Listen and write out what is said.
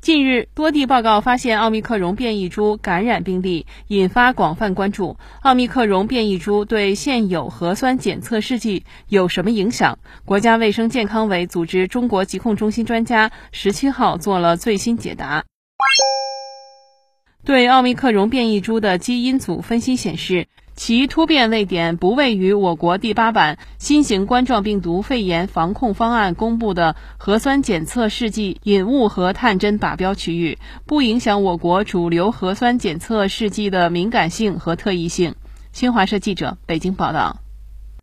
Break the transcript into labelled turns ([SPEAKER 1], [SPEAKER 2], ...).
[SPEAKER 1] 近日，多地报告发现奥密克戎变异株感染病例，引发广泛关注。奥密克戎变异株对现有核酸检测试剂有什么影响？国家卫生健康委组织中国疾控中心专家十七号做了最新解答。对奥密克戎变异株的基因组分析显示。其突变位点不位于我国第八版新型冠状病毒肺炎防控方案公布的核酸检测试剂引物和探针靶标区域，不影响我国主流核酸检测试剂的敏感性和特异性。新华社记者北京报道。